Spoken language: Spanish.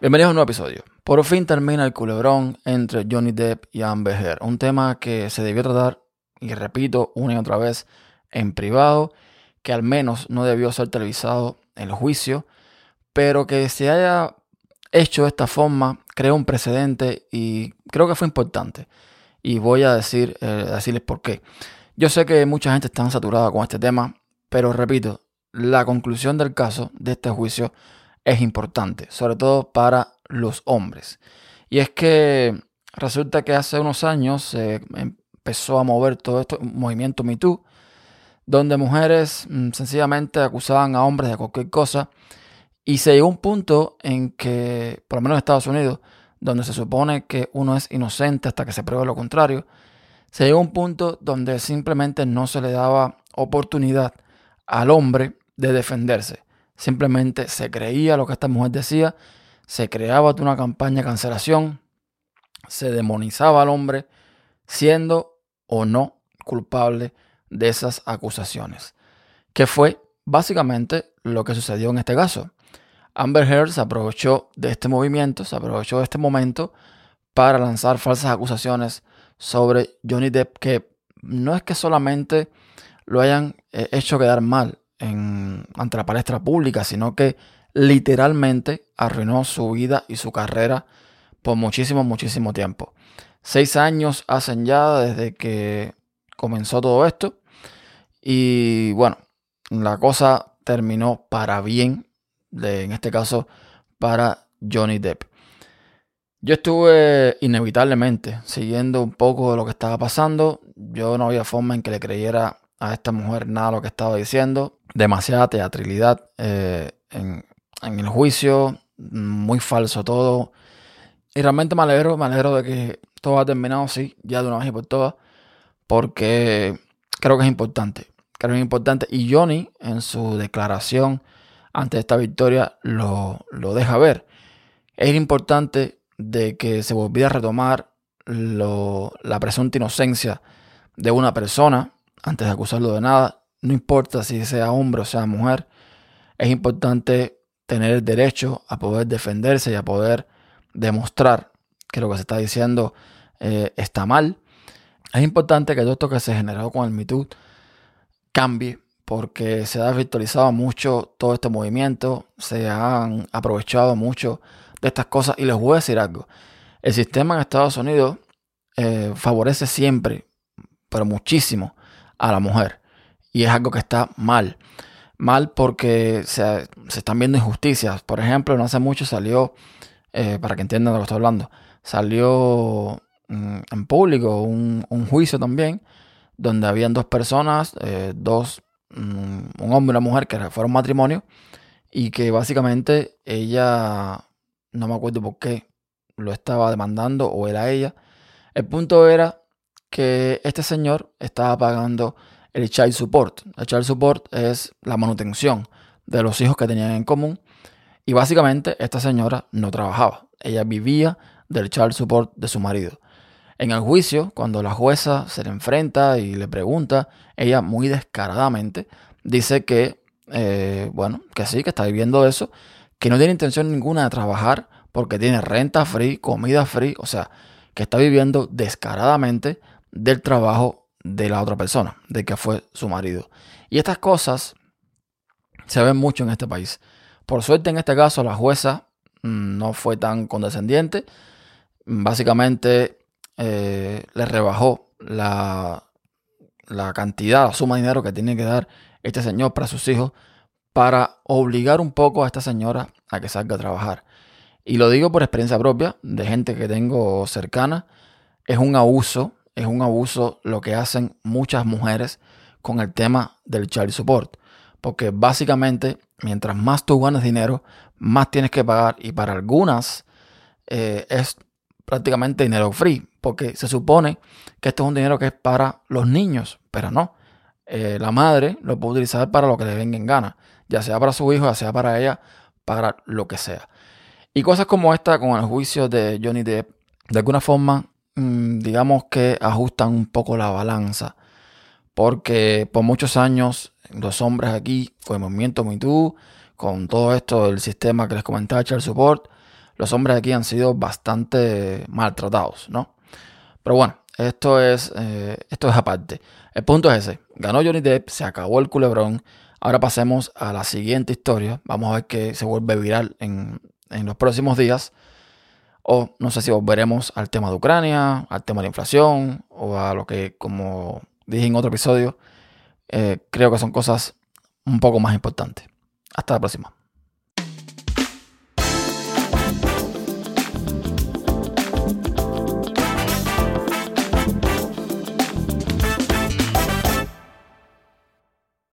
Bienvenidos a un nuevo episodio. Por fin termina el culebrón entre Johnny Depp y Amber Heard. Un tema que se debió tratar, y repito una y otra vez, en privado, que al menos no debió ser televisado en el juicio, pero que se haya hecho de esta forma creó un precedente y creo que fue importante. Y voy a decir, eh, decirles por qué. Yo sé que mucha gente está saturada con este tema, pero repito, la conclusión del caso de este juicio es importante, sobre todo para los hombres. Y es que resulta que hace unos años se empezó a mover todo esto, un movimiento Me donde mujeres mm, sencillamente acusaban a hombres de cualquier cosa. Y se llegó a un punto en que, por lo menos en Estados Unidos, donde se supone que uno es inocente hasta que se pruebe lo contrario, se llegó a un punto donde simplemente no se le daba oportunidad al hombre de defenderse. Simplemente se creía lo que esta mujer decía, se creaba una campaña de cancelación, se demonizaba al hombre siendo o no culpable de esas acusaciones. Que fue básicamente lo que sucedió en este caso. Amber Heard se aprovechó de este movimiento, se aprovechó de este momento para lanzar falsas acusaciones sobre Johnny Depp que no es que solamente lo hayan eh, hecho quedar mal, ante la palestra pública, sino que literalmente arruinó su vida y su carrera por muchísimo, muchísimo tiempo. Seis años hacen ya desde que comenzó todo esto. Y bueno, la cosa terminó para bien, en este caso para Johnny Depp. Yo estuve inevitablemente siguiendo un poco de lo que estaba pasando. Yo no había forma en que le creyera a esta mujer nada lo que estaba diciendo. Demasiada teatralidad eh, en, el juicio, muy falso todo. Y realmente me alegro, me alegro de que todo ha terminado, sí, ya de una vez y por todas, porque creo que es importante. Creo que es importante. Y Johnny, en su declaración ante esta victoria, lo, lo deja ver. Es importante de que se volviera a retomar la presunta inocencia de una persona antes de acusarlo de nada, no importa si sea hombre o sea mujer, es importante tener el derecho a poder defenderse y a poder demostrar que lo que se está diciendo eh, está mal. Es importante que todo esto que se generó con el cambie porque se ha virtualizado mucho todo este movimiento, se han aprovechado mucho de estas cosas y les voy a decir algo. El sistema en Estados Unidos eh, favorece siempre, pero muchísimo, a la mujer. Y es algo que está mal. Mal porque se, están viendo injusticias. Por ejemplo, no hace mucho salió, eh, para que entiendan de lo que estoy hablando, salió mm, en público un, juicio también, donde habían dos personas, eh, dos, mm, un hombre y una mujer que fueron matrimonio, y que básicamente ella, no me acuerdo por qué, lo estaba demandando o era ella. El punto era que este señor estaba pagando el child support. El child support es la manutención de los hijos que tenían en común. Y básicamente esta señora no trabajaba. Ella vivía del child support de su marido. En el juicio, cuando la jueza se le enfrenta y le pregunta, ella muy descaradamente dice que, eh, bueno, que sí, que está viviendo eso, que no tiene intención ninguna de trabajar porque tiene renta free, comida free, o sea, que está viviendo descaradamente del trabajo de la otra persona, de que fue su marido. Y estas cosas se ven mucho en este país. Por suerte en este caso la jueza mm, no fue tan condescendiente. Básicamente eh, le rebajó la, la cantidad, la suma de dinero que tiene que dar este señor para sus hijos para obligar un poco a esta señora a que salga a trabajar. Y lo digo por experiencia propia, de gente que tengo cercana. Es un abuso es un abuso lo que hacen muchas mujeres con el tema del child support. Porque básicamente, mientras más tú ganas dinero, más tienes que pagar. Y para algunas eh, es prácticamente dinero free. Porque se supone que esto es un dinero que es para los niños. Pero no. Eh, la madre lo puede utilizar para lo que le venga en gana. Ya sea para su hijo, ya sea para ella, para lo que sea. Y cosas como esta con el juicio de Johnny Depp, de alguna forma digamos que ajustan un poco la balanza. Porque por muchos años los hombres aquí, con el movimiento MeToo, con todo esto del sistema que les comentaba, el support, los hombres aquí han sido bastante maltratados, ¿no? Pero bueno, esto es, eh, esto es aparte. El punto es ese. Ganó Johnny Depp, se acabó el culebrón. Ahora pasemos a la siguiente historia. Vamos a ver qué se vuelve viral en, en los próximos días. O no sé si volveremos al tema de Ucrania, al tema de la inflación, o a lo que, como dije en otro episodio, eh, creo que son cosas un poco más importantes. Hasta la próxima.